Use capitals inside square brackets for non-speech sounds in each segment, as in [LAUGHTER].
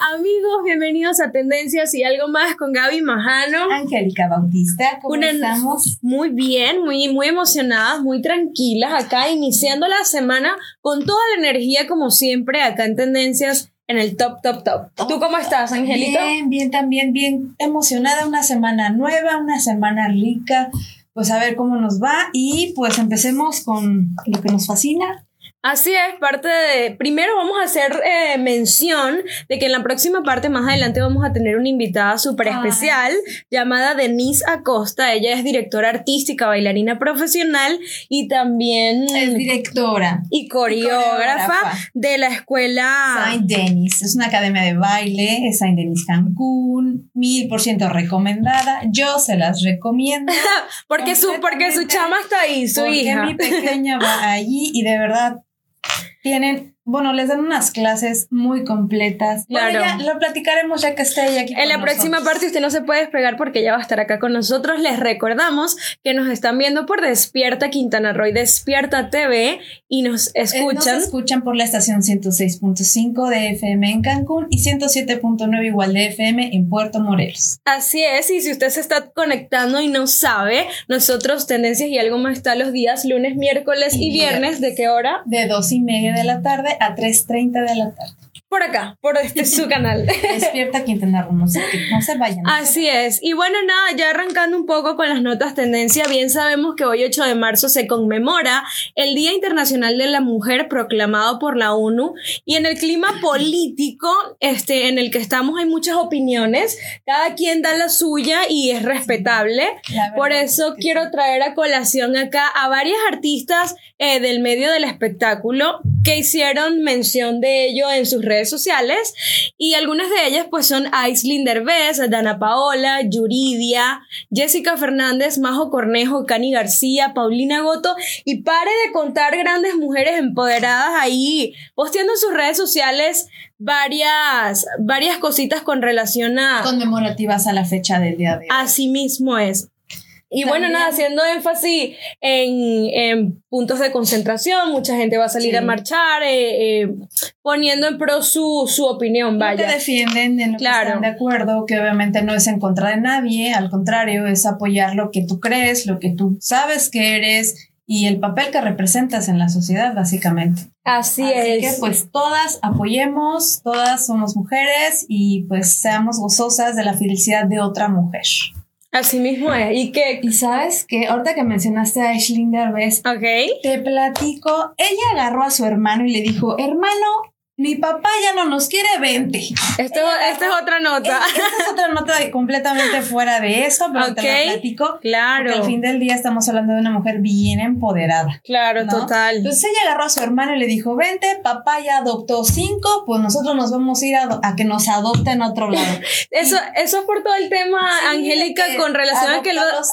Amigos, bienvenidos a Tendencias y algo más con Gaby Majano. Angélica Bautista, ¿cómo estamos? Muy bien, muy, muy emocionadas, muy tranquilas acá, iniciando la semana con toda la energía como siempre acá en Tendencias en el top, top, top. ¿Tú cómo estás, Angélica? Bien, bien, también bien emocionada, una semana nueva, una semana rica, pues a ver cómo nos va y pues empecemos con lo que nos fascina, Así es, parte de... Primero vamos a hacer eh, mención de que en la próxima parte, más adelante, vamos a tener una invitada súper especial llamada Denise Acosta. Ella es directora artística, bailarina profesional y también... Es directora. Y coreógrafa, de la escuela... Saint Denis. Es una academia de baile, es Saint Denis Cancún, mil por ciento recomendada. Yo se las recomiendo. [LAUGHS] porque, su, porque su chama está ahí, su porque hija. mi pequeña va allí y de verdad tienen, bueno, les dan unas clases muy completas. Claro. Bueno, ya lo platicaremos ya que esté ella aquí. En con la próxima parte usted no se puede despegar porque ella va a estar acá con nosotros. Les recordamos que nos están viendo por Despierta Quintana Roo y Despierta TV y nos Eh, escuchan. Nos escuchan por la estación 106.5 de FM en Cancún y 107.9 igual de FM en Puerto Morelos. Así es, y si usted se está conectando y no sabe, nosotros Tendencias y algo más está los días lunes, miércoles y, Y viernes. ¿De qué hora? De 2 y media de la tarde a 3.30 de la tarde. Por acá, por este su [LAUGHS] canal. Despierta Quintana Roo, no se, no se vayan. Así es. Y bueno, nada, ya arrancando un poco con las notas tendencia, bien sabemos que hoy 8 de marzo se conmemora el Día Internacional de la Mujer proclamado por la ONU y en el clima político este, en el que estamos hay muchas opiniones, cada quien da la suya y es respetable. Por eso es quiero traer a colación acá a varias artistas eh, del medio del espectáculo que hicieron mención de ello en sus redes sociales y algunas de ellas pues son Aislinn Derbez, Dana Paola, Yuridia, Jessica Fernández, Majo Cornejo, Cani García, Paulina Goto y pare de contar grandes mujeres empoderadas ahí posteando en sus redes sociales varias varias cositas con relación a Conmemorativas a la fecha del día de hoy. Así mismo es. Y bueno, También- nada, haciendo énfasis en, en puntos de concentración, mucha gente va a salir Sí. a marchar, eh, eh, poniendo en pro su, su opinión, Lo que vaya. defienden, en lo Claro. que están de acuerdo, que obviamente no es en contra de nadie, al contrario, es apoyar lo que tú crees, lo que tú sabes que eres y el papel que representas en la sociedad, básicamente. Así, Así es. que pues todas apoyemos, todas somos mujeres y pues seamos gozosas de la felicidad de otra mujer. Así mismo es. Y que, Y sabes que ahorita que mencionaste a Ashley Derbez, ok. te platico, ella agarró a su hermano y le dijo, hermano, mi papá ya no nos quiere, vente. Esto, esta es otra nota. Esta es otra nota de- completamente fuera de eso, pero te Ok. la platico. Claro. al fin del día estamos hablando de una mujer bien empoderada. Claro, ¿no? total. Entonces ella agarró a su hermano y le dijo, vente, papá ya adoptó cinco, pues nosotros nos vamos a ir a, a que nos adopten a otro lado. [LAUGHS] Eso, eso es por todo el tema, Sí, Angélica, con relación a que lo adoptó los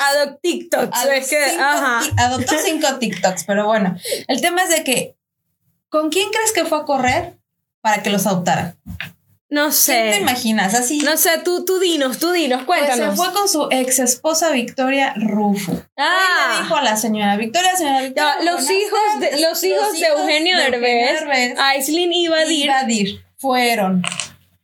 adop TikToks. Adoptó Es que, cinco ajá. adoptó cinco TikToks, pero bueno, el tema es de que, ¿con quién crees que fue a correr para que los adoptaran? No ¿Quién te sé. imaginas? Así. No sé, tú, tú dinos, tú dinos, Pues cuéntanos. se fue con su ex esposa Victoria Rufo. Ah. le dijo a la señora Victoria, señora Victoria. Ya, los hijos de- los hijos de Eugenio Derbez, Aislinn y Badir. y Badir fueron.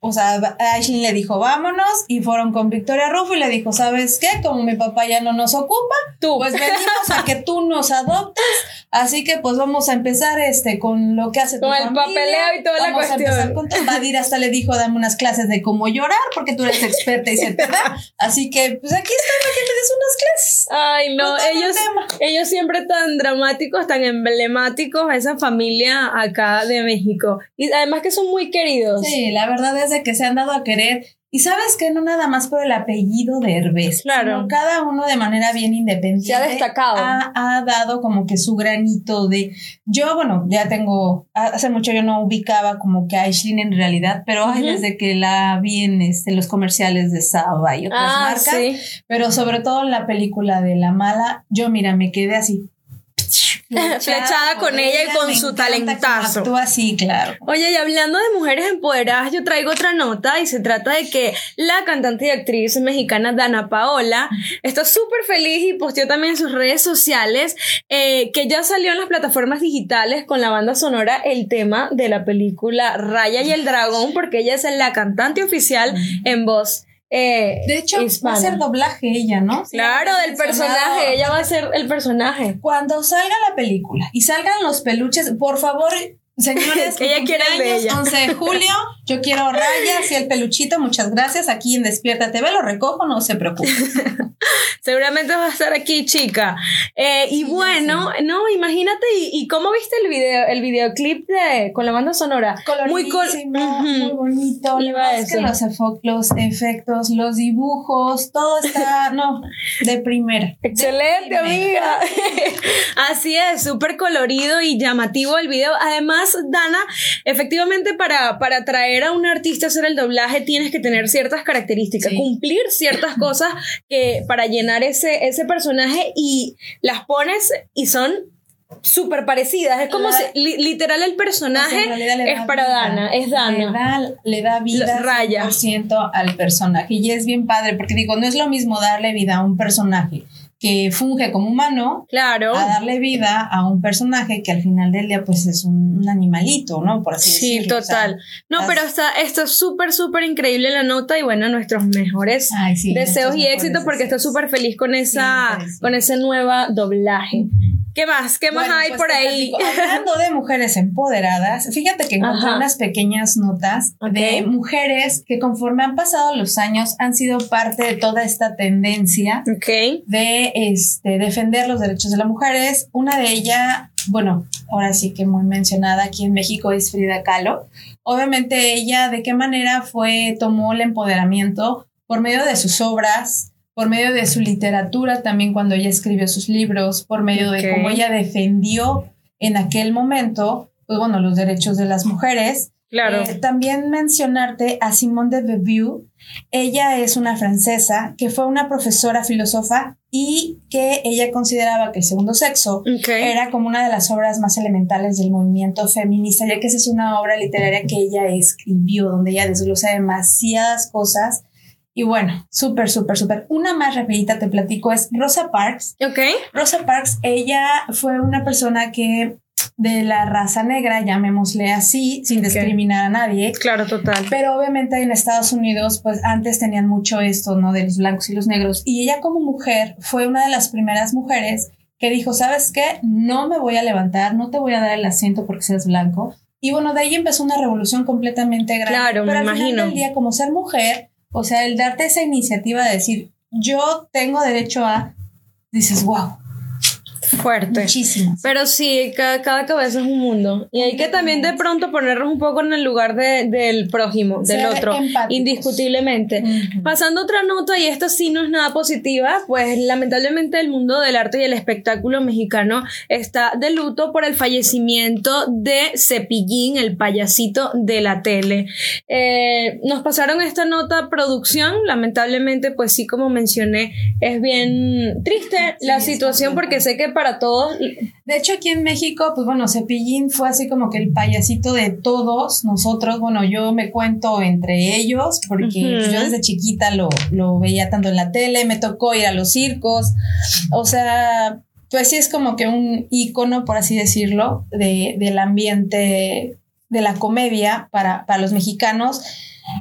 O sea, Ashley le dijo, vámonos, y fueron con Victoria Rufo y le dijo, ¿sabes qué? Como mi papá ya no nos ocupa, Tú. pues venimos a que tú nos adoptes, así que pues vamos a empezar este con lo que hace tu Con el familia. papeleo y toda la a cuestión. empezar con todo. Badir hasta le dijo, dame unas clases de cómo llorar, porque tú eres experta y se te da. Así que, pues aquí está para que me des unas clases. Ay, no, ellos, ellos siempre tan dramáticos, tan emblemáticos, esa familia acá de México. Y además que son muy queridos. Sí, la verdad es de que se han dado a querer. Y sabes que no nada más por el apellido de Herbes. Claro. sino cada uno de manera bien independiente. Se ha destacado. Ha, ha dado como que su granito de. Yo, bueno, ya tengo. Hace mucho yo no ubicaba como que a Aislinn en realidad, pero desde que la vi en este, los comerciales de Saba y otras Ah, marcas. sí. Pero sobre todo en la película de La Mala, yo, mira, me quedé así flechada con ella y con su talentazo. Tú así, claro. Oye, y hablando de mujeres empoderadas, yo traigo otra nota y se trata de que la cantante y actriz mexicana Dana Paola está súper feliz y posteó también en sus redes sociales eh, que ya salió en las plataformas digitales con la banda sonora el tema de la película Raya y el Dragón, porque ella es la cantante oficial en voz eh, de hecho, va a ser doblaje ella, ¿no? claro, del personaje, ella va a ser el personaje. Cuando salga la película y salgan los peluches, por favor, Señores, [LAUGHS] que ella quiere el de ella. 11 de julio, [LAUGHS] yo quiero rayas y el peluchito, muchas gracias. Aquí en Despierta TV lo recojo, no se preocupe. [LAUGHS] Seguramente va a estar aquí, chica. Eh, y bueno, no, imagínate, y, cómo viste el video, el videoclip de con la banda sonora? Muy, col muy bonito. los, los efectos, los dibujos, todo está, no, de primera. Excelente, amiga. [LAUGHS] Así es, súper colorido y llamativo el video. Además, Dana, efectivamente para, para traer a un artista hacer el doblaje tienes que tener ciertas características, cumplir ciertas [CLEARS THROAT] cosas que para llenar ese, ese personaje y las pones y son súper parecidas. Es como si literal el personaje es para Dana, es Dana. Le da, vida raya. al personaje y es bien padre porque digo, no es lo mismo darle vida a un personaje que funge como humano claro. a darle vida a un personaje que al final del día pues es un, animalito, ¿no? Por así sí, decirlo. Sí, total. no, pero está, esto es súper, súper increíble la nota y bueno, nuestros mejores deseos y éxitos porque estoy súper feliz con esa, con ese nueva doblaje. ¿Qué más? ¿Qué más hay pues por ahí? [LAUGHS] Hablando de mujeres empoderadas, fíjate que encontré unas pequeñas notas de mujeres que conforme han pasado los años han sido parte de toda esta tendencia de este, defender los derechos de las mujeres. Una de ellas, bueno, ahora sí que muy mencionada aquí en México es Frida Kahlo. Obviamente ella de qué manera fue, tomó el empoderamiento por medio de sus obras, por medio de su literatura, también cuando ella escribió sus libros, por medio de cómo ella defendió en aquel momento, pues bueno, los derechos de las mujeres. Claro. Eh, también mencionarte a Simone de Beauvoir. Ella es una francesa que fue una profesora filósofa y que ella consideraba que el segundo sexo era como una de las obras más elementales del movimiento feminista, ya que esa es una obra literaria que ella escribió, donde ella desglosa demasiadas cosas y bueno, súper, súper, súper. Una más rapidita te platico es Rosa Parks. Ok. Rosa Parks, ella fue una persona que de la raza negra, llamémosle así, sin discriminar a nadie. Claro, total. Pero obviamente en Estados Unidos, pues antes tenían mucho esto, ¿no? De los blancos y los negros. Y ella como mujer fue una de las primeras mujeres que dijo, ¿sabes qué? No me voy a levantar, no te voy a dar el asiento porque seas blanco. Y bueno, de ahí empezó una revolución completamente grande. Claro, Pero me al imagino. Final del día, como ser mujer, o sea, el darte esa iniciativa de decir, yo tengo derecho a, dices, wow, Fuerte. Muchísimo. Pero sí, cada, cada, cabeza es un mundo. Y hay que también de pronto ponernos un poco en el lugar de, del prójimo, del otro, indiscutiblemente. Pasando otra nota, y esta sí no es nada positiva, pues lamentablemente el mundo del arte y el espectáculo mexicano está de luto por el fallecimiento de Cepillín, el payasito de la tele. Eh, nos pasaron esta nota producción, lamentablemente, pues sí, como mencioné, es bien triste la situación porque sé que para todos. De hecho, aquí en México, pues bueno, Cepillín fue así como que el payasito de todos nosotros. Bueno, yo me cuento entre ellos, porque yo desde chiquita lo, lo veía tanto en la tele, me tocó ir a los circos. O sea, pues sí es como que un icono, por así decirlo, de, del ambiente de la comedia para, para los mexicanos.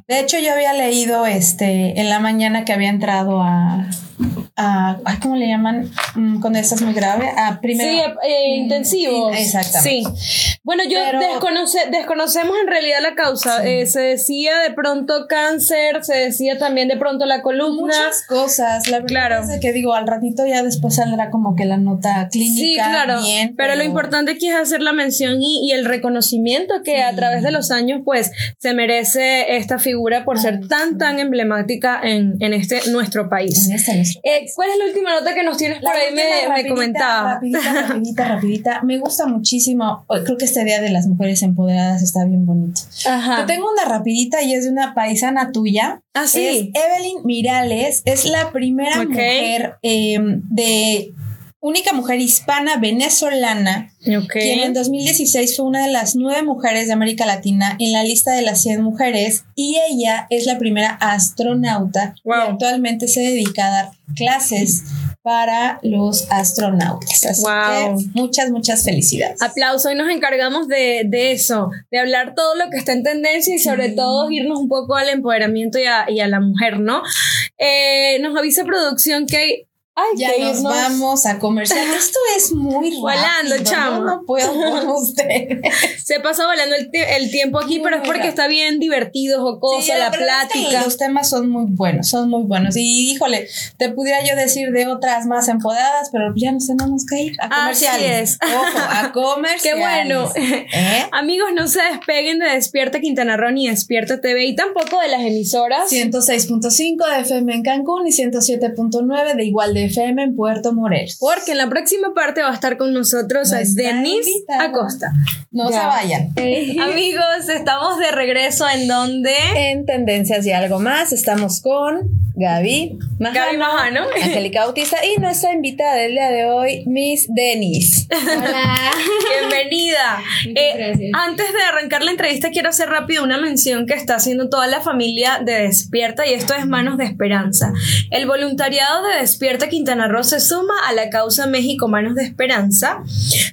De hecho, yo había leído este en la mañana que había entrado a, a ¿cómo le llaman? Mm, cuando estás muy grave, a primero. Sí, eh, intensivo. exactamente. Sí. Bueno, yo desconoce, desconocemos en realidad la causa. Eh, se decía de pronto cáncer, se decía también de pronto la columna. Muchas cosas. La verdad claro. es que digo, al ratito ya después saldrá como que la nota clínica. Sí, claro. Bien, pero, lo importante aquí es hacer la mención y, el reconocimiento que a través de los años, pues, se merece esta figura por ser tan, tan emblemática en, en este nuestro país. En este eh, ¿Cuál es la última nota que nos tienes por ahí? Me, comentaba. Rapidita, [LAUGHS] rapidita, rapidita. Me gusta muchísimo. Creo que este Día de las Mujeres Empoderadas está bien bonito. Ajá. Yo tengo una rapidita y es de una paisana tuya. Ah, sí. Es Evelyn Mirales. Es la primera mujer em, de única mujer hispana venezolana, quien en 2016 fue una de las nueve mujeres de América Latina en la lista de las 100 mujeres y ella es la primera astronauta y actualmente se dedica a dar clases para los astronautas. Así que muchas, muchas felicidades. Aplauso. y nos encargamos de, eso, de hablar todo lo que está en tendencia y sobre todo irnos un poco al empoderamiento y a, y a la mujer, ¿no? Eh, nos avisa producción que hay Ay, ya nos vamos a comercial. [LAUGHS] Esto es muy Volando, chamo. No, puedo con [LAUGHS] usted. Se pasa volando el, tiempo aquí, pero es porque está bien divertido, jocoso, la plática. los temas son muy buenos, son muy buenos. Y híjole, te pudiera yo decir de otras más empoderadas, pero ya nos tenemos que ir a comerciales. Así es. Ojo, a comerciales. [LAUGHS] Qué bueno. ¿Eh? Amigos, no se despeguen de Despierta Quintana Roo ni Despierta TV y tampoco de las emisoras. 106.5 de FM en Cancún y 107.9 de igual de FM en Puerto Morelos. Porque en la próxima parte va a estar con nosotros Denise Acosta. No se vayan. [LAUGHS] Amigos, estamos de regreso en donde... En Tendencias y algo más. Estamos con Gaby Majano, Angélica Bautista y nuestra invitada del día de hoy, Miss Denise. Hola. Bienvenida. Eh, antes de arrancar la entrevista, quiero hacer rápido una mención que está haciendo toda la familia de Despierta y esto es Manos de Esperanza. El voluntariado de Despierta Quintana Roo se suma a la causa México Manos de Esperanza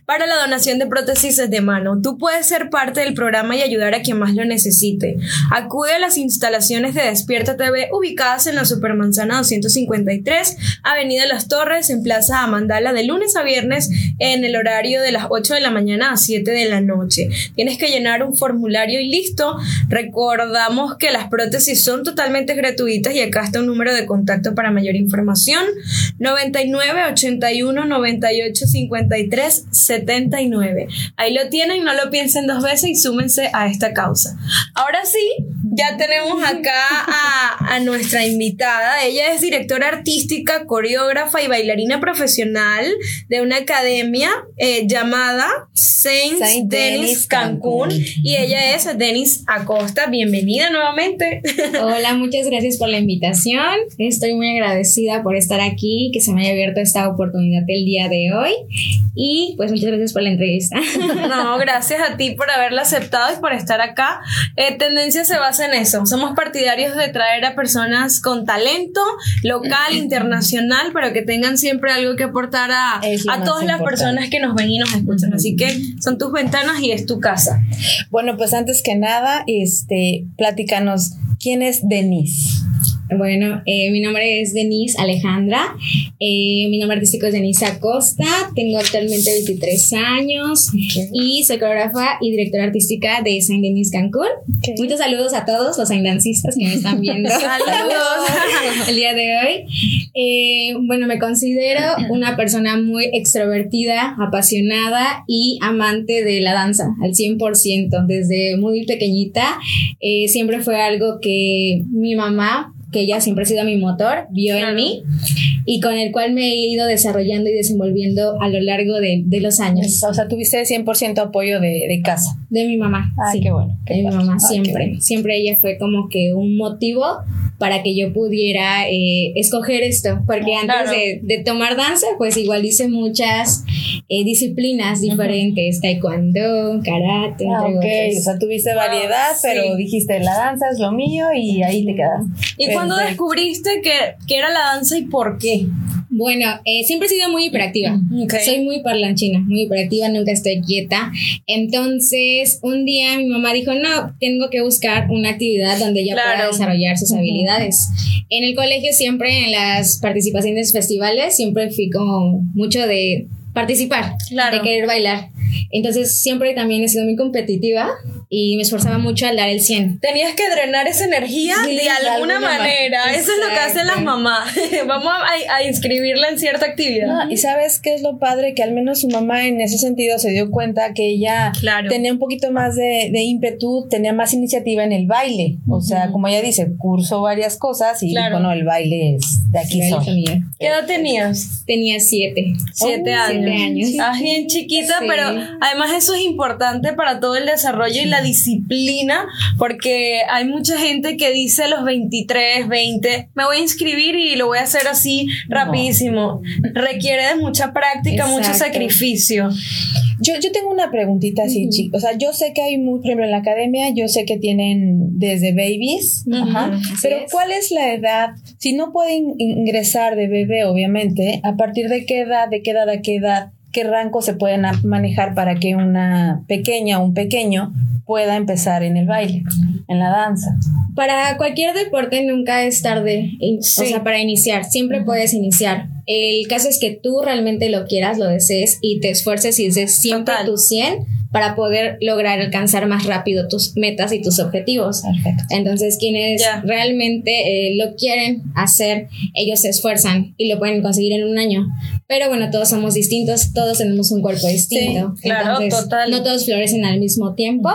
para la donación de prótesis de mano. Tú puedes ser parte del programa y ayudar a quien más lo necesite. Acude a las instalaciones de Despierta TV ubicadas en la Supermanzana 253, Avenida Las Torres, en Plaza Amandala, de lunes a viernes en el horario de las 8 de la mañana a 7 de la noche. Tienes que llenar un formulario y listo. Recordamos que las prótesis son totalmente gratuitas y acá está un número de contacto para mayor información. 99 81 98 53 79. Ahí lo tienen, no lo piensen dos veces y súmense a esta causa. Ahora sí, ya tenemos acá a, a nuestra invitada. Ella es directora artística, coreógrafa y bailarina profesional de una academia eh, llamada Saint, Denis Cancún. Y ella es Denis Acosta. Bienvenida nuevamente. [LAUGHS] Hola, muchas gracias por la invitación. Estoy muy agradecida por estar aquí, que se me haya abierto esta oportunidad el día de hoy. Y pues muchas gracias por la entrevista. [LAUGHS] No, gracias a ti por haberla aceptado y por estar acá. Eh, tendencia se basa en eso. Somos partidarios de traer a personas con talento local, internacional, pero que tengan siempre algo que aportar a, a todas las personas que nos ven y nos escuchan. Así que son tus ventanas y es tu casa. Bueno, pues antes que nada, este, platícanos, ¿quién es Denise? Bueno, eh, mi nombre es Denise Alejandra. Eh, mi nombre artístico es Denise Acosta. Tengo actualmente 23 años y soy coreógrafa y directora artística de Saint Denis Cancún. Muchos saludos a todos los saindancistas que me están viendo. [LAUGHS] saludos el día de hoy. Eh, bueno, me considero una persona muy extrovertida, apasionada y amante de la danza al 100%. Desde muy pequeñita siempre fue algo que mi mamá que ella siempre ha sido mi motor, vio en mí y con el cual me he ido desarrollando y desenvolviendo a lo largo de, los años. O sea, tuviste 100% apoyo de, de, casa. De mi mamá. sí. qué bueno. de mi mamá, siempre. Siempre ella fue como que un motivo para que yo pudiera eh, escoger esto, porque antes de, tomar danza, pues igual hice muchas eh, disciplinas diferentes, taekwondo, karate. Ah, ok, o sea, tuviste variedad, pero dijiste, la danza es lo mío y ahí te quedas. ¿Y cuándo descubriste que, que era la danza y por qué? Bueno, eh, siempre he sido muy hiperactiva. Soy muy parlanchina, muy hiperactiva, nunca estoy quieta. Entonces, un día mi mamá dijo, no, tengo que buscar una actividad donde ella pueda desarrollar sus habilidades. En el colegio siempre, en las participaciones festivales, siempre fui como mucho de participar, de querer bailar. Entonces siempre también he sido muy competitiva y me esforzaba mucho al dar el 100. Tenías que drenar esa energía de, alguna manera. Eso es lo que hacen las mamás. [LAUGHS] Vamos a, inscribirla en cierta actividad. y sabes qué es lo padre, que al menos su mamá en ese sentido se dio cuenta que ella tenía un poquito más de, ímpetu, tenía más iniciativa en el baile. O sea, como ella dice, cursó varias cosas y dijo, no, el baile es de aquí soy. ¿Qué edad tenías? Tenía siete. Siete años. años. Ah, bien chiquita, pero además eso es importante para todo el desarrollo y la disciplina, porque hay mucha gente que dice a los 23, 20, me voy a inscribir y lo voy a hacer así rapidísimo. Requiere de mucha práctica, mucho sacrificio. Yo, yo tengo una preguntita así, chicos. O sea, yo sé que hay, muy, por ejemplo, en la academia, yo sé que tienen desde babies, pero ¿cuál es la edad? Si no pueden ingresar de bebé, obviamente, ¿a partir de qué edad, de qué edad a qué edad, qué rango se pueden manejar para que una pequeña o un pequeño pueda empezar en el baile, en la danza? Para cualquier deporte nunca es tarde, o sea, para iniciar, siempre puedes iniciar. El caso es que tú realmente lo quieras, lo desees y te esfuerces y des siempre tu 100 para poder lograr alcanzar más rápido tus metas y tus objetivos. Perfecto. Entonces, quienes realmente eh, lo quieren hacer, ellos se esfuerzan y lo pueden conseguir en un año. Pero bueno, todos somos distintos, todos tenemos un cuerpo distinto. claro, total. No todos florecen al mismo tiempo,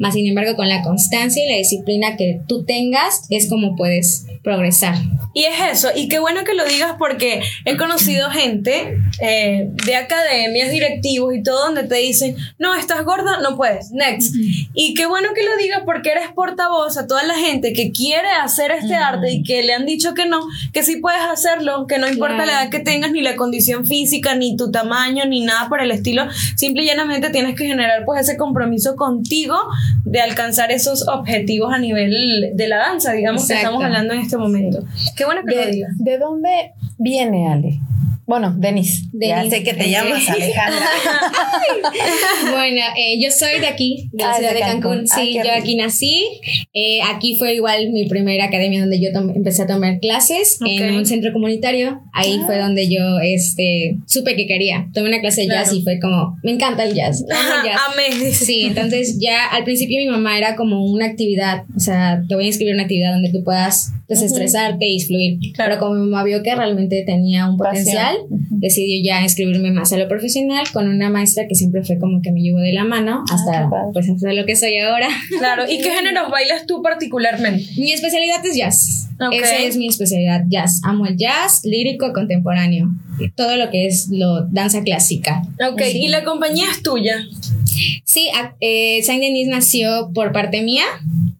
más sin embargo, con la constancia y la disciplina que tú tengas, es como puedes progresar. Y es eso, y qué bueno que lo digas porque he conocido gente eh, de academias, directivos y todo, donde te dicen, no, estás gorda, no puedes, next. Y qué bueno que lo digas porque eres portavoz a toda la gente que quiere hacer este arte y que le han dicho que no, que sí puedes hacerlo, que no importa la edad que tengas, ni la condición física, ni tu tamaño, ni nada por el estilo, simple y llanamente tienes que generar pues ese compromiso contigo de alcanzar esos objetivos a nivel de la danza, digamos que estamos hablando en este momento. Qué bueno que lo digas. ¿De dónde viene Ale? Bueno, Denis. Ya sé que te llamas Alejandra. [LAUGHS] bueno, eh, yo soy de aquí, de la ah, ciudad de Cancún. Sí, yo aquí nací. Eh, aquí fue igual mi primera academia donde yo empecé a tomar clases en un centro comunitario. Ahí fue ah. donde yo este, supe que quería. Tomé una clase de jazz y fue como, me encanta el jazz. Amén. Sí, entonces ya al principio mi mamá era como una actividad, o sea, te voy a inscribir una actividad donde tú puedas desestresarte y fluir. Pero como mi mamá vio que realmente tenía un potencial, decidió ya inscribirme más a lo profesional con una maestra que siempre fue como que me llevó de la mano ah, hasta, pues, hasta lo que soy ahora. Claro, ¿y qué [LAUGHS] géneros bailas tú particularmente? Mi especialidad es jazz. Esa es mi especialidad, jazz. Amo el jazz, lírico, contemporáneo. Todo lo que es lo danza clásica. Ok, ¿y la compañía es tuya? Sí, eh, Saint Denis nació por parte mía.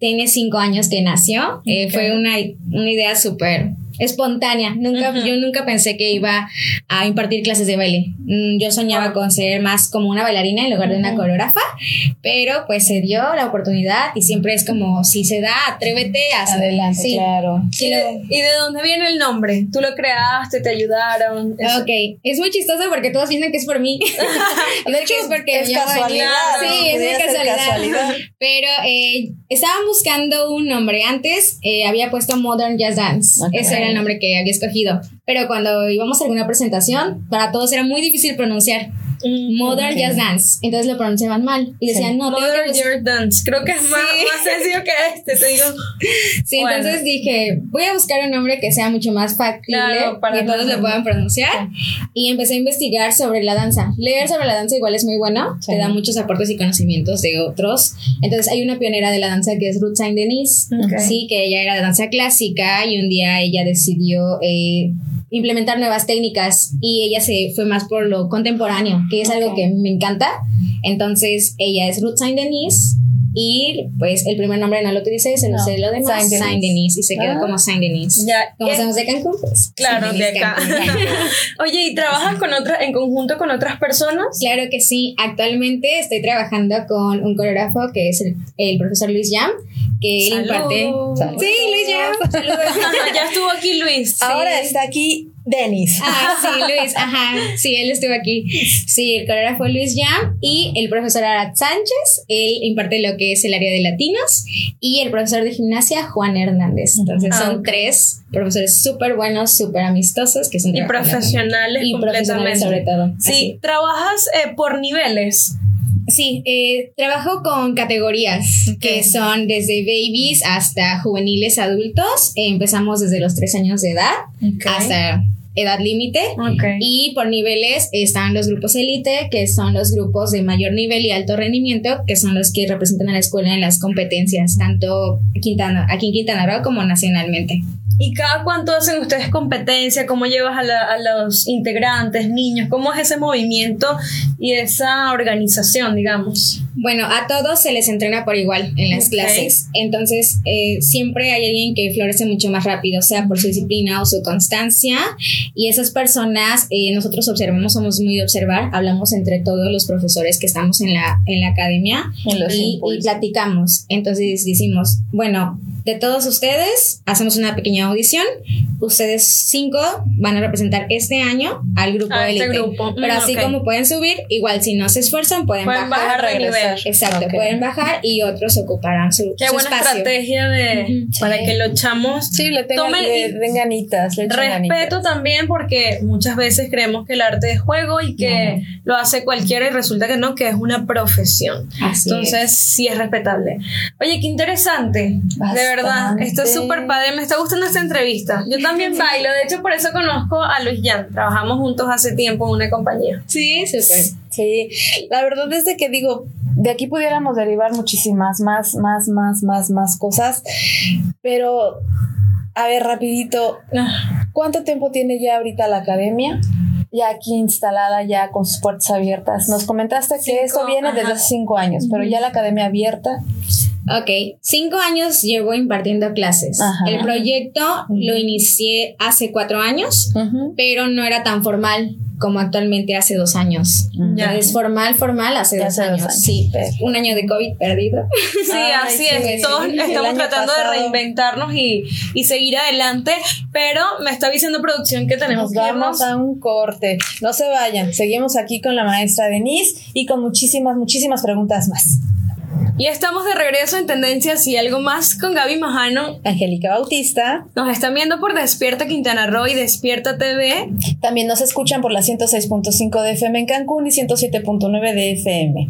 Tiene cinco años que nació. Eh, fue una, una idea súper espontánea. Nunca, Yo nunca pensé que iba a impartir clases de baile. Mm, yo soñaba con ser más como una bailarina en lugar de una coreógrafa, pero pues se dio la oportunidad y siempre es como, si se da, atrévete a Adelante, claro. ¿Y de, dónde viene el nombre? ¿Tú lo creaste? ¿Te ayudaron? Ok, es muy chistoso porque todos piensan que es por mí. [LAUGHS] de hecho, es porque es casualidad. Sí, es casualidad. Pero eh, estaban buscando un nombre. Antes eh, había puesto Modern Jazz Dance. Ese el nombre que había escogido. Pero cuando íbamos a alguna presentación, para todos era muy difícil pronunciar. Mm, Modern Jazz Dance. Entonces lo pronunciaban mal. Y decían, no, Modern Jazz Dance. Creo que es más, sencillo que este, te digo. [LAUGHS] Sí, entonces dije, voy a buscar un nombre que sea mucho más factible para que todos lo puedan pronunciar. Y empecé a investigar sobre la danza. Leer sobre la danza igual es muy bueno. Te da muchos aportes y conocimientos de otros. Entonces hay una pionera de la danza que es Ruth Saint Denis. Sí, que ella era de danza clásica y un día ella decidió... Eh, implementar nuevas técnicas y ella se fue más por lo contemporáneo, que es algo que me encanta. Entonces, ella es Ruth Saint Denis y pues el primer nombre no lo utilicé, se lo sé lo demás, Saint Denis. y se quedó ah. como Saint Denis. Ya, como somos de Cancún, pues. Claro, de acá. [LAUGHS] Oye, ¿y trabajas con otras, en conjunto con otras personas? Claro que sí. Actualmente estoy trabajando con un coreógrafo que es el, el profesor Luis Jam que él imparte. Sí, Luis ya. [LAUGHS] [LAUGHS] ya estuvo aquí Luis. Ahora está aquí Denis. Ah, sí, Luis, ajá. Sí, él estuvo aquí. Sí, el coreógrafo fue Luis Jam y el profesor Arat Sánchez. Él imparte lo que es el área de latinos y el profesor de gimnasia Juan Hernández. Entonces ah, son tres profesores súper buenos, súper amistosos que son y profesionales y profesionales sobre todo. Sí, trabajas eh, por niveles. Sí, eh, trabajo con categorías que son desde babies hasta juveniles adultos. empezamos desde los tres años de edad hasta edad límite. Y por niveles están los grupos élite, que son los grupos de mayor nivel y alto rendimiento, que son los que representan a la escuela en las competencias, tanto Quintana, aquí en Quintana Roo como nacionalmente. ¿Y cada cuánto hacen ustedes competencia? ¿Cómo llevas a, los integrantes, niños? ¿Cómo es ese movimiento y esa organización, digamos? Bueno, a todos se les entrena por igual en las clases. Entonces, eh, siempre hay alguien que florece mucho más rápido, sea por su disciplina o su constancia. Y esas personas, eh, nosotros observamos, somos muy de observar, hablamos entre todos los profesores que estamos en la, en la academia y, y platicamos. Entonces decimos, bueno, de todos ustedes, hacemos una pequeña audición. Ustedes cinco van a representar este año al grupo de este grupo. Pero mm, así como pueden subir, igual si no se esfuerzan, pueden, bajar, de nivel. Exacto, pueden bajar y otros ocuparán su, Qué buena estrategia de para que los chamos sí, le tengan, ganitas. respeto también porque muchas veces creemos que el arte es juego y que lo hace cualquiera y resulta que no, que es una profesión. Entonces, sí es respetable. Oye, qué interesante. De verdad verdad. Esto es súper padre. Me está gustando esta entrevista. Yo también bailo. De hecho, por eso conozco a Luis Jan. Trabajamos juntos hace tiempo en una compañía. Sí, súper. Sí. La verdad es de que digo, de aquí pudiéramos derivar muchísimas más, más, más, más, más cosas. Pero, a ver, rapidito. ¿Cuánto tiempo tiene ya ahorita la academia? ya aquí instalada, ya con sus puertas abiertas. Nos comentaste que esto viene desde hace cinco años, pero ya la academia abierta. Ok, cinco años llevo impartiendo clases. El proyecto lo inicié hace cuatro años, pero no era tan formal como actualmente hace dos años. Ya es formal, formal hace, dos, años. Sí, un año de COVID perdido. Sí, así es. Todos estamos tratando de reinventarnos y, y, seguir adelante, pero me está diciendo producción que tenemos Nos vamos a un corte. No se vayan. Seguimos aquí con la maestra Denise y con muchísimas, muchísimas preguntas más. Y estamos de regreso en Tendencias y algo más con Gaby Majano. Angélica Bautista. Nos están viendo por Despierta Quintana Roo y Despierta TV. También nos escuchan por la 106.5 de FM en Cancún y 107.9 de FM.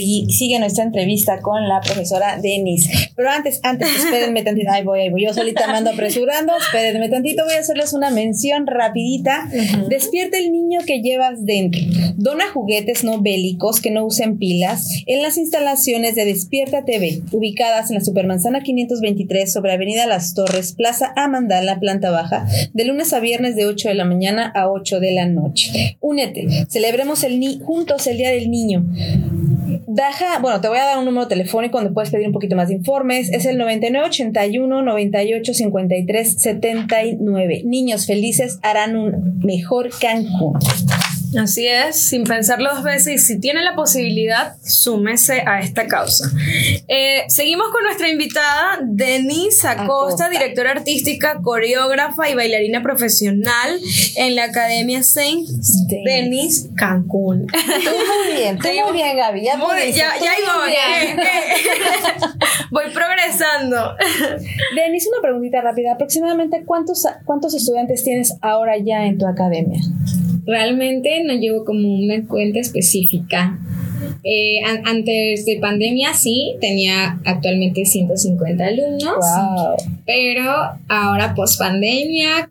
Y sigue nuestra entrevista con la profesora Denise. Pero antes, antes, [LAUGHS] espérenme tantito. Ay, voy, ahí voy. Yo solita me ando apresurando. Espérenme tantito. Voy a hacerles una mención rapidita. Despierta el niño que llevas dentro. Dona juguetes no bélicos que no usen pilas en las instalaciones de Despierta TV, ubicadas en la Supermanzana 523 sobre Avenida Las Torres, Plaza Amandala, planta baja, de lunes a viernes de 8 de la mañana a 8 de la noche. Únete, celebremos el juntos el Día del Niño. Daja, bueno, te voy a dar un número telefónico donde puedes pedir un poquito más de informes. Es el 9981 98 53 79. Niños felices harán un mejor Cancún. Así es, sin pensarlo dos veces y si tiene la posibilidad, súmese a esta causa. Eh, seguimos con nuestra invitada, Denise Acosta, directora artística, coreógrafa y bailarina profesional en la Academia Saint Denis Cancún. muy bien, muy bien, Gaby. Ya, muy, ya, ya voy. [LAUGHS] voy progresando. Denise, una preguntita rápida. Aproximadamente, ¿cuántos, ¿cuántos estudiantes tienes ahora ya en tu academia? Realmente no llevo como una cuenta específica. Eh, antes de pandemia sí, tenía actualmente 150 alumnos, pero ahora post pandemia,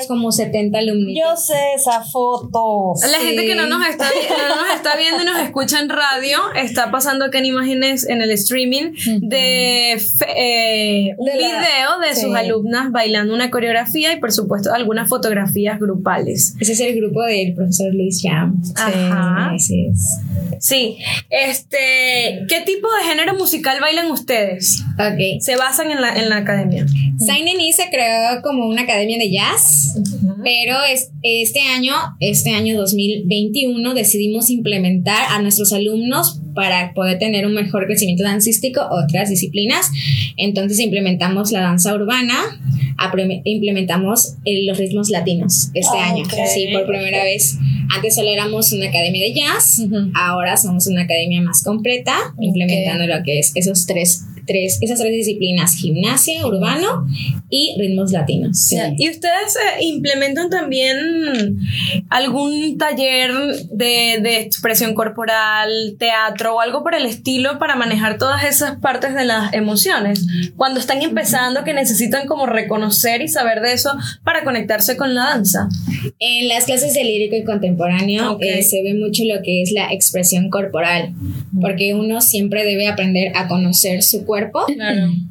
es como 70 alumnos. Yo sé esa foto. La gente que no nos, está, no nos está viendo y nos escucha en radio, está pasando acá en imágenes en el streaming de, eh, un video de sus alumnas bailando una coreografía y por supuesto algunas fotografías grupales. Ese es el grupo del profesor Luis Jam. Ajá. Sí, sí. Este, ¿qué tipo de género musical bailan ustedes? Ok. Se basan en la, en la academia. Saint Denis se creó como una academia de jazz, pero es, este año, este año 2021, decidimos implementar a nuestros alumnos para poder tener un mejor crecimiento dancístico otras disciplinas. Entonces implementamos la danza urbana, implementamos los ritmos latinos este año. Sí, por primera vez. Antes solo éramos una academia de jazz, ahora somos una academia más completa, implementando lo que es esos tres tres, esas tres disciplinas, gimnasia, urbano y ritmos latinos. ¿Y ustedes eh, implementan también algún taller de, de, expresión corporal, teatro o algo por el estilo para manejar todas esas partes de las emociones? Cuando están empezando, que necesitan como reconocer y saber de eso para conectarse con la danza. En las clases de lírico y contemporáneo eh, se ve mucho lo que es la expresión corporal. porque uno siempre debe aprender a conocer su cuerpo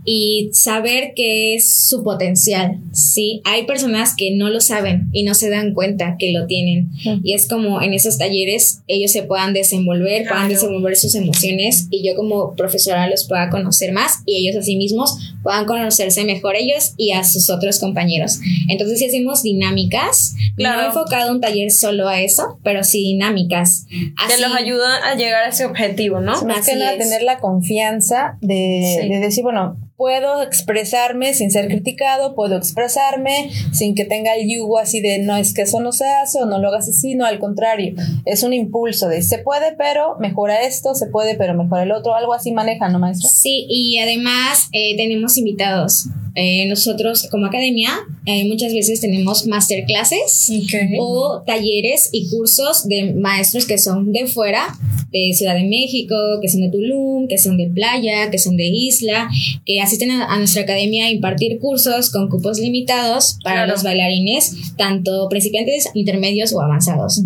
y saber qué es su potencial, ¿sí? Hay personas que no lo saben y no se dan cuenta que lo tienen y es como en esos talleres ellos se puedan desenvolver, puedan desenvolver sus emociones y yo como profesora los pueda conocer más y ellos a sí mismos puedan conocerse mejor ellos y a sus otros compañeros. Entonces, si hacemos dinámicas, no he enfocado un taller solo a eso, pero sí dinámicas. que los ayuda a llegar a ese objetivo, ¿no? Más que nada, tener la confianza de, de decir, bueno, puedo expresarme sin ser criticado, puedo expresarme sin que tenga el yugo así de no es que eso no se hace o no lo hagas así, no, al contrario, es un impulso de se puede, pero mejora esto, se puede, pero mejora el otro, algo así maneja, ¿no, maestra? Sí, y además eh, tenemos invitados. Eh, nosotros como academia eh, muchas veces tenemos masterclasses o talleres y cursos de maestros que son de fuera, de Ciudad de México, que son de Tulum, que son de playa, que son de isla, que asisten a, nuestra academia a impartir cursos con cupos limitados para los bailarines, tanto principiantes, intermedios o avanzados.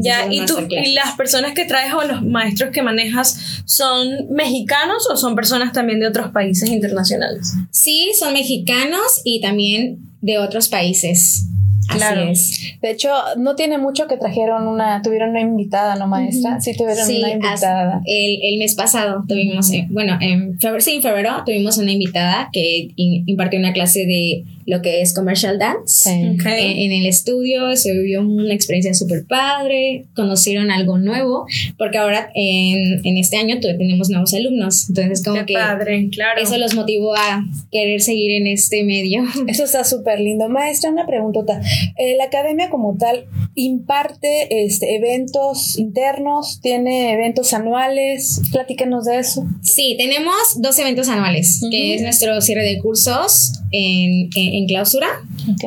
ya, ¿y, tú, ¿y las personas que traes o los maestros que manejas son mexicanos o son personas también de otros países internacionales? Sí, son mexicanos mexicanos y también de otros países. Claro. Así es. De hecho, no tiene mucho que trajeron una, tuvieron una invitada, ¿no, maestra? Sí, tuvieron una invitada. El, el, mes pasado tuvimos, eh, bueno, en febrero, sí, en febrero tuvimos una invitada que impartió una clase de lo que es commercial dance. En, el estudio se vivió una experiencia súper padre, conocieron algo nuevo, porque ahora en, en este año tenemos nuevos alumnos, entonces como que padre, claro. eso los motivó a querer seguir en este medio. Eso está súper lindo. Maestra, una preguntota. Eh, la academia como tal imparte este, eventos internos, tiene eventos anuales, platícanos de eso. Sí, tenemos dos eventos anuales, que es nuestro cierre de cursos en en clausura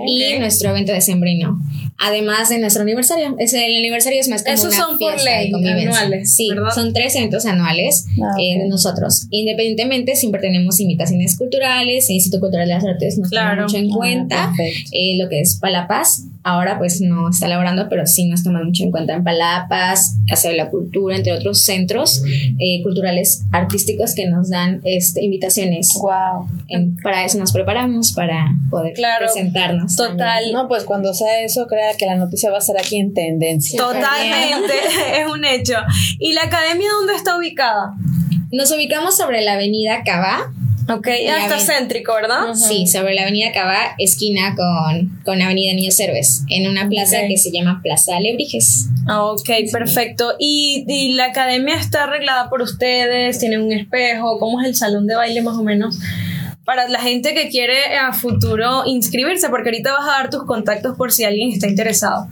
y nuestro evento de sembrino. Además de nuestro aniversario. Es el aniversario es más como Esos son por ley anuales. Sí, son tres eventos anuales ah, eh, de nosotros. Independientemente, siempre tenemos invitaciones culturales, el Instituto Cultural de las Artes nos toma mucho en ah, cuenta. Eh, lo que es Palapas, ahora pues no está elaborando, pero sí nos toma mucho en cuenta en Palapas, Casa de la Cultura, entre otros centros eh, culturales artísticos que nos dan este, invitaciones. Wow. para eso nos preparamos, para poder presentarnos. Total. No, pues cuando sea eso, crea que la noticia va a ser aquí en tendencia. Totalmente, es un hecho. ¿Y la academia dónde está ubicada? Nos ubicamos sobre la avenida Cava. Ok, ya está céntrico, ¿verdad? Sí, sobre la avenida Cava, esquina con, con Avenida Niños Héroes, en una plaza que se llama Plaza Alebrijes. Ah, ok, perfecto. ¿Y, ¿Y, la academia está arreglada por ustedes? ¿Tiene un espejo? ¿Cómo es el salón de baile más o menos? para la gente que quiere a futuro inscribirse, porque ahorita vas a dar tus contactos por si alguien está interesado.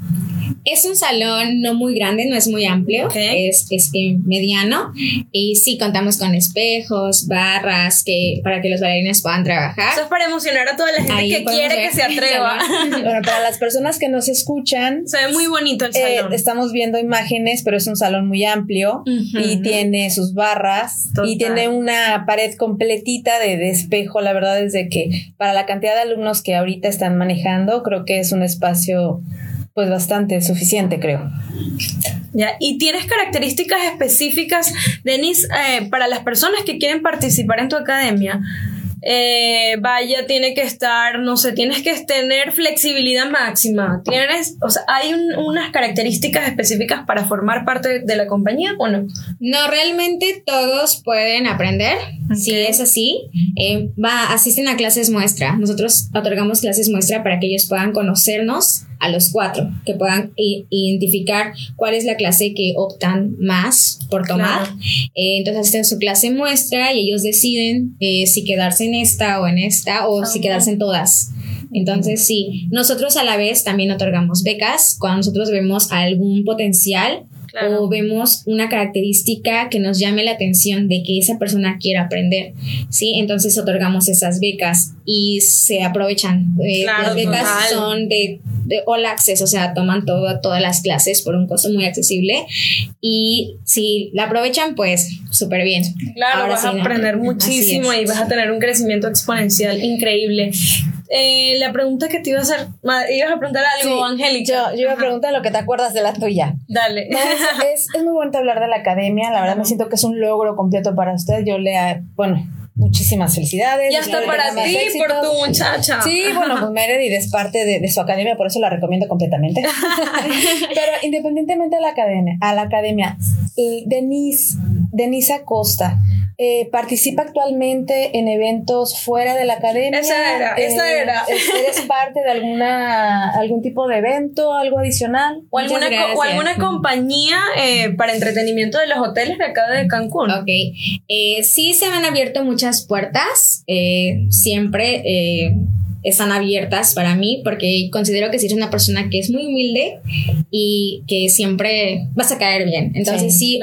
Es un salón no muy grande, no es muy amplio, es, es mediano y sí contamos con espejos, barras que para que los bailarines puedan trabajar. Eso es para emocionar a toda la gente que quiere que se atreva. [LAUGHS] bueno, para las personas que nos escuchan, se ve muy bonito el eh, salón. estamos viendo imágenes, pero es un salón muy amplio y tiene sus barras y tiene una pared completita de, de espejo. La verdad es de que para la cantidad de alumnos que ahorita están manejando, creo que es un espacio pues bastante suficiente, creo. Ya, y tienes características específicas, Denise, eh, para las personas que quieren participar en tu academia. Eh, vaya, tiene que estar, no sé, tienes que tener flexibilidad máxima. ¿Tienes, o sea, hay unas características específicas para formar parte de la compañía o no? No, realmente todos pueden aprender. Si es así, eh, va, asisten a clases muestra. Nosotros otorgamos clases muestra para que ellos puedan conocernos a los cuatro, que puedan identificar cuál es la clase que optan más por tomar. Eh, entonces, es su clase muestra y ellos deciden eh, si quedarse en esta o en esta o si quedarse en todas. Entonces, sí, nosotros a la vez también otorgamos becas cuando nosotros vemos algún potencial o vemos una característica que nos llame la atención de que esa persona quiera aprender, ¿sí? Entonces otorgamos esas becas y se aprovechan. Eh, las becas son de, de, all access, o sea, toman todo, todas las clases por un costo muy accesible y si la aprovechan, pues súper bien. Claro, vas a aprender muchísimo y vas a tener un crecimiento exponencial increíble. Eh, la pregunta que te iba a hacer, ibas a preguntar algo, Angélica. Yo, iba a preguntar lo que te acuerdas de la tuya. Dale. es, es, muy bonito hablar de la academia, la verdad me siento que es un logro completo para usted. Yo le, bueno, muchísimas felicidades. Ya está para ti, por tu muchacha. Sí, bueno, pues Meredith es parte de, su academia, por eso la recomiendo completamente. [LAUGHS] Pero independientemente de la academia, a la academia, Denise, Denise Acosta, eh, participa actualmente en eventos fuera de la academia. Esa era, esa eh, era. [LAUGHS] ¿Eres parte de alguna algún tipo de evento, algo adicional? O alguna, o alguna compañía eh, para entretenimiento de los hoteles de acá de Cancún. Ok. sí se han abierto muchas puertas. siempre están abiertas para mí porque considero que si eres una persona que es muy humilde y que siempre vas a caer bien. Entonces sí,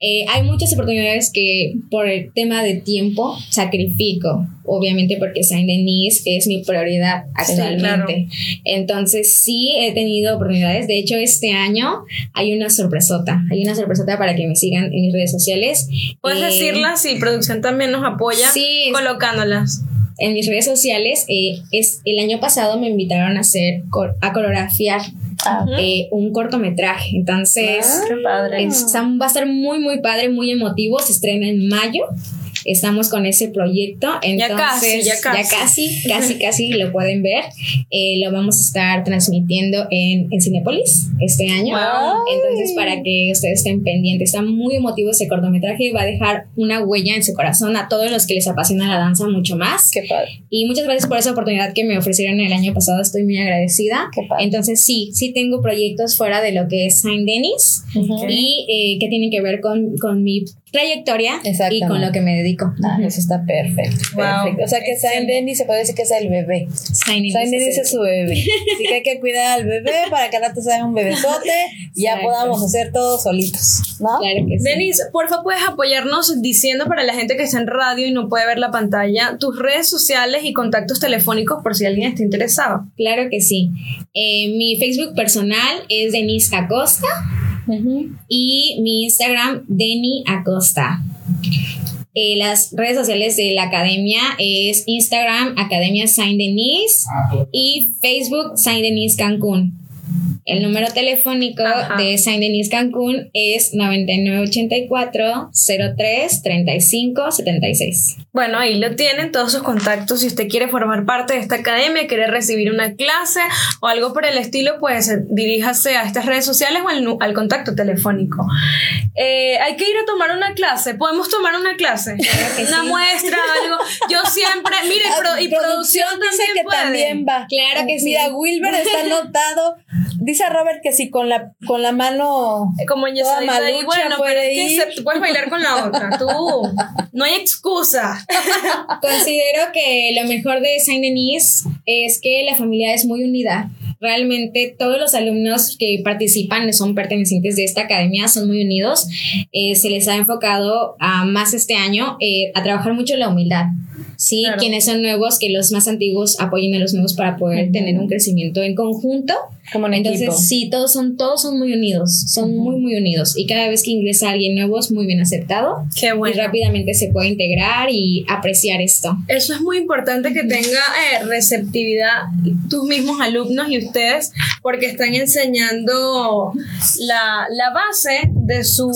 eh, hay muchas oportunidades que por el tema de tiempo sacrifico, obviamente porque Saint Denis es mi prioridad actualmente. Entonces sí he tenido oportunidades. De hecho, este año hay una sorpresota. Hay una sorpresota para que me sigan en mis redes sociales. Puedes eh, decirlas y producción también nos apoya colocándolas en mis redes sociales, eh, es, el año pasado me invitaron a hacer, a coreografiar eh, un cortometraje. Entonces, ah, va a estar muy, muy padre, muy emotivo. Se estrena en mayo estamos con ese proyecto. Entonces, ya casi, ya casi, casi, casi, lo pueden ver. Eh, lo vamos a estar transmitiendo en, en Cinepolis este año. Entonces, para que ustedes estén pendientes, está muy emotivo ese cortometraje y va a dejar una huella en su corazón a todos los que les apasiona la danza mucho más. Qué padre. Y muchas gracias por esa oportunidad que me ofrecieron el año pasado. Estoy muy agradecida. Qué padre. Entonces, sí, sí tengo proyectos fuera de lo que es Saint Denis y eh, que tienen que ver con, con mi trayectoria y con lo que me dedico. Ah, eso está perfecto, perfecto. O sea que Saint Denis se puede decir que es el bebé. Saint Denis, es, su bebé. Así que hay que cuidar al bebé para que al rato sea un bebesote y ya podamos hacer todo solitos. ¿no? Claro que sí. Denis, porfa, puedes apoyarnos diciendo para la gente que está en radio y no puede ver la pantalla tus redes sociales y contactos telefónicos por si alguien está interesado. Claro que sí. Eh, mi Facebook personal es Denis Acosta. Y mi Instagram, Deni Acosta. Eh, las redes sociales de la academia es Instagram, Academia Saint Denis y Facebook Saint Denis Cancún. El número telefónico de Saint Denis Cancún es 9984 03 35 76. Bueno, ahí lo tienen todos sus contactos. Si usted quiere formar parte de esta academia, quiere recibir una clase o algo por el estilo, pues eh, diríjase a estas redes sociales o al, contacto telefónico. Eh, hay que ir a tomar una clase. ¿Podemos tomar una clase? una muestra, algo. Yo siempre, mire, [LAUGHS] y producción, dice también que también va. Claro que sí. Mira, Wilber está anotado. Dice [LAUGHS] Robert que si con la, con la mano como toda malucha bueno, puede ir. Que puedes bailar con la otra. Tú, no hay excusa. [LAUGHS] Considero que lo mejor de Saint Denis es que la familia es muy unida. Realmente todos los alumnos que participan son pertenecientes de esta academia, son muy unidos. Eh, se les ha enfocado a más este año eh, a trabajar mucho la humildad. Sí, quienes son nuevos, que los más antiguos apoyen a los nuevos para poder tener un crecimiento en conjunto. Como un Entonces, sí, todos son, todos son muy unidos, son muy, muy unidos. Y cada vez que ingresa alguien nuevo es muy bien aceptado. Qué bueno. Y rápidamente se puede integrar y apreciar esto. Eso es muy importante que tenga eh, receptividad tus mismos alumnos y ustedes, porque están enseñando la, la base de su,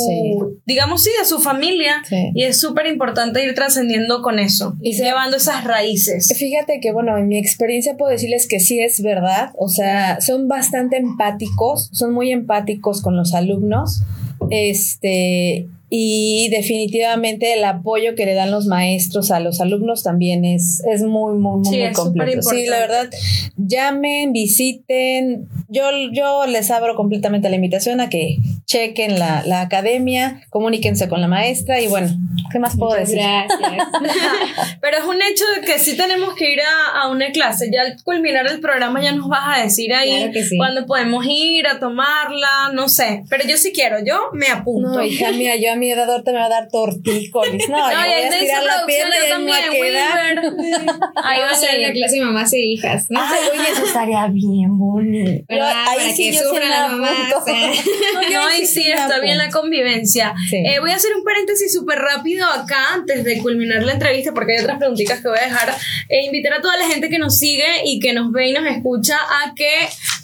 digamos sí, de su familia. Y es súper importante ir trascendiendo con eso y llevando esas raíces. Fíjate que, bueno, en mi experiencia puedo decirles que sí es verdad. O sea, son bastante empáticos, son muy empáticos con los alumnos. Este, y definitivamente el apoyo que le dan los maestros a los alumnos también es, es muy, muy, muy, completo. Sí, la verdad, llamen, visiten. Yo, yo les abro completamente la invitación a que chequen la, la academia, comuníquense con la maestra y bueno, ¿qué más puedo decir? Gracias. [LAUGHS] Pero es un hecho de que sí tenemos que ir a, a, una clase. Ya al culminar el programa ya nos vas a decir ahí cuándo podemos ir a tomarla, no sé. Pero yo sí quiero, yo me apunto. No, hija mía, yo a mi edad ahorita me va a dar tortícolis. No, [LAUGHS] yo voy a estirar la pierna y me va a quedar. [LAUGHS] Ahí va a ser la clase de mamás e hijas. ¿no? Ay, oye, eso estaría bien bonito. Pero ahí sí que yo sufra la mamá. No, yo Ay, sí, está bien la convivencia. Eh, voy a hacer un paréntesis súper rápido acá antes de culminar la entrevista porque hay otras preguntitas que voy a dejar. E invitar a toda la gente que nos sigue y que nos ve y nos escucha a que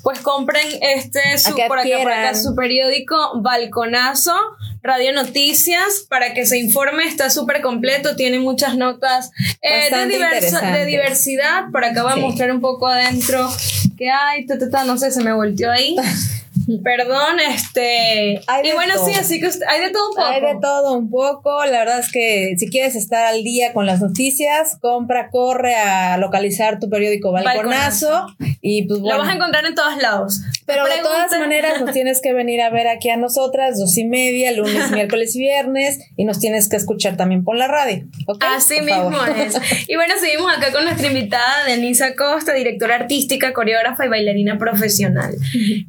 pues compren este su, por acá, por acá, su periódico Balconazo. Radio Noticias para que se informe, está súper completo, tiene muchas notas eh, de, de, diversidad. Por acá voy a mostrar un poco adentro que hay, no sé, se me volteó ahí. [LAUGHS] [LAUGHS] Perdón, este. y bueno, sí, así que hay de todo un poco. Hay de todo un poco. La verdad es que si quieres estar al día con las noticias, compra, corre a localizar tu periódico Balconazo. Y pues Lo vas a encontrar en todos lados. Pero de todas maneras nos tienes que venir a ver aquí a nosotras, dos y media, lunes, [LAUGHS] miércoles y viernes. Y nos tienes que escuchar también por la radio. Así mismo es. [LAUGHS] Y bueno, seguimos acá con nuestra invitada, Denise Costa, directora artística, coreógrafa y bailarina profesional.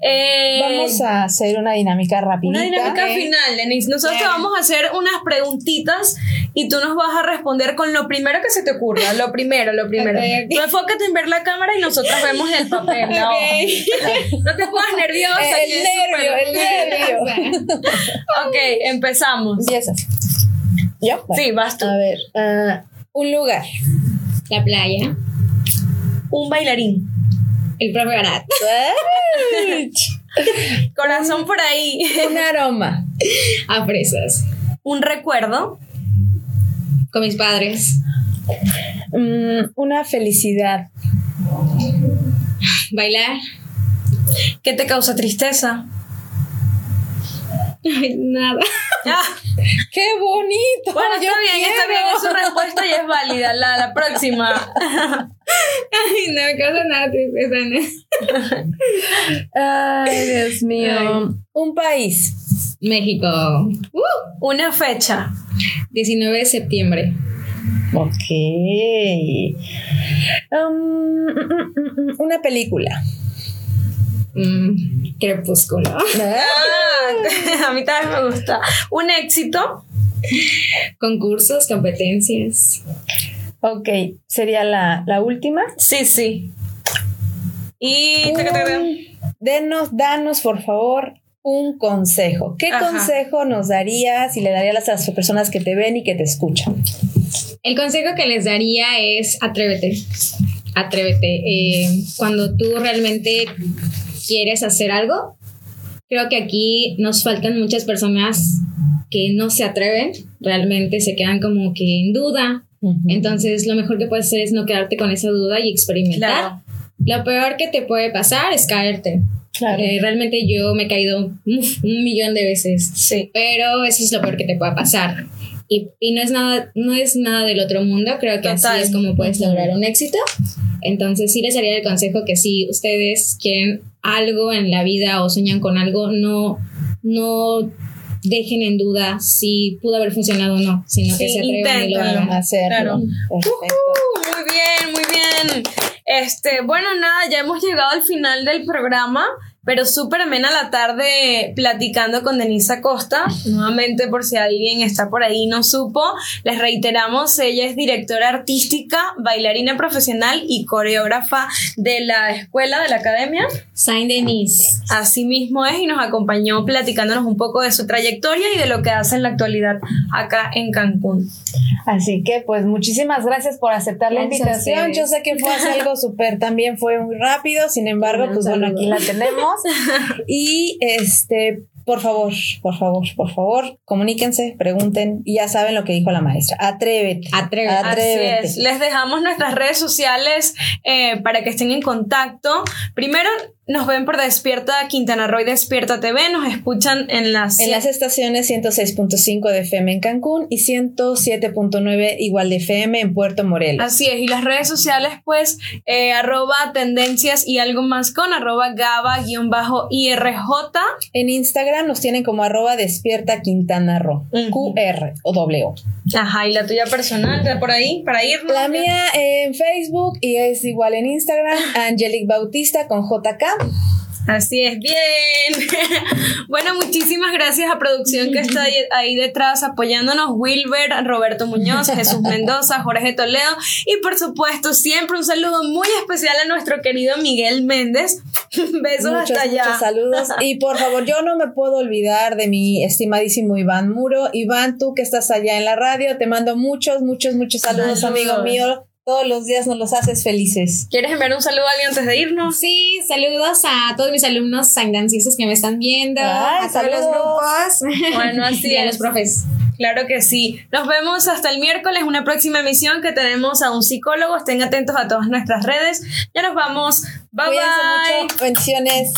Eh, vamos a hacer una dinámica rapidita. Una dinámica final, Denise. Nosotros vamos a hacer unas preguntitas y tú nos vas a responder con lo primero que se te ocurra. Lo primero, lo primero. [LAUGHS] Tú enfócate en ver la cámara y nosotros vemos el papel. No, no te pongas [LAUGHS] nerviosa. El nervio, el nervio. [LAUGHS] ok, empezamos. Empiezas. ¿Yo? Sí, vas tú. A ver, uh, un lugar. La playa. Un bailarín. El profe Barat. [LAUGHS] Corazón por ahí. Un aroma. A fresas. Un recuerdo. Con mis padres. Mm, una felicidad. Bailar. ¿Qué te causa tristeza? Ay, nada. Ah. [LAUGHS] ¡Qué bonito! Bueno, está bien, está bien, es su respuesta y es válida. La, la próxima. [LAUGHS] Ay, no me causa nada tristeza. Ay, Dios mío. Un país. México. Uh, una fecha. 19 de septiembre. Ok. Um, mm, mm, mm, una película. Mm, crepúsculo. Ah, [LAUGHS] a mí también me gusta. Un éxito. Concursos, competencias. Ok, ¿sería la, última? Sí, sí. Y... denos, danos, por favor, un consejo. ¿Qué consejo nos darías y le darías a las personas que te ven y que te escuchan? El consejo que les daría es atrévete. Atrévete. Eh, cuando tú realmente quieres hacer algo. Creo que aquí nos faltan muchas personas que no se atreven, realmente se quedan como que en duda. Entonces, lo mejor que puedes hacer es no quedarte con esa duda y experimentar. Lo peor que te puede pasar es caerte. Eh, realmente yo me he caído un millón de veces. Sí. Pero eso es lo peor que te puede pasar. Y, y, no, es nada, no es nada del otro mundo. Creo que así es como puedes lograr un éxito. Entonces, sí les haría el consejo que si ustedes quieren algo en la vida o sueñan con algo, no, no dejen en duda si pudo haber funcionado o no, sino que se atrevan y lo hagan. Hacerlo. muy bien, muy bien. Este, bueno, nada, ya hemos llegado al final del programa pero súper amena la tarde platicando con Denise Acosta. Nuevamente, por si alguien está por ahí y no supo, les reiteramos, ella es directora artística, bailarina profesional y coreógrafa de la escuela, de la academia. Saint Denise. Así mismo es y nos acompañó platicándonos un poco de su trayectoria y de lo que hace en la actualidad acá en Cancún. Así que pues muchísimas gracias por aceptar la invitación. Yo sé que fue algo súper, también fue muy rápido, sin embargo, pues bueno, aquí la tenemos. [LAUGHS] y este, por favor, por favor, por favor, comuníquense, pregunten y ya saben lo que dijo la maestra. Atrévete. Atrévete. Les dejamos nuestras redes sociales eh, para que estén en contacto. Primero, nos ven por Despierta Quintana Roo y Despierta TV, nos escuchan en las... En las estaciones 106.5 de FM en Cancún y 107.9 igual de FM en Puerto Morelos. Así es, y las redes sociales pues eh, arroba tendencias y algo más con arroba gaba-irj. En Instagram nos tienen como arroba Despierta Quintana Roo, QR o W. Ajá, y la tuya personal, por ahí, para ir. La mía en Facebook y es igual en Instagram, Angelic Bautista con JK. Así es, bien. [LAUGHS] bueno, muchísimas gracias a producción que está ahí, detrás apoyándonos, Wilber, Roberto Muñoz, Jesús Mendoza, Jorge Toledo y por supuesto siempre un saludo muy especial a nuestro querido Miguel Méndez [LAUGHS] Besos hasta allá. Muchos saludos. Y por favor, yo no me puedo olvidar de mi estimadísimo Iván Muro. Iván, tú que estás allá en la radio, te mando muchos, muchos, muchos saludos, amigo mío. Todos los días nos los haces felices. ¿Quieres enviar un saludo a alguien antes de irnos? Sí, saludos a todos mis alumnos sanganciosos que me están viendo, a todos los grupos. Bueno, [LAUGHS] así y a los profes. Claro que sí. Nos vemos hasta el miércoles, una próxima emisión que tenemos a un psicólogo. Estén atentos a todas nuestras redes. Ya nos vamos. Bye bye. Bendiciones.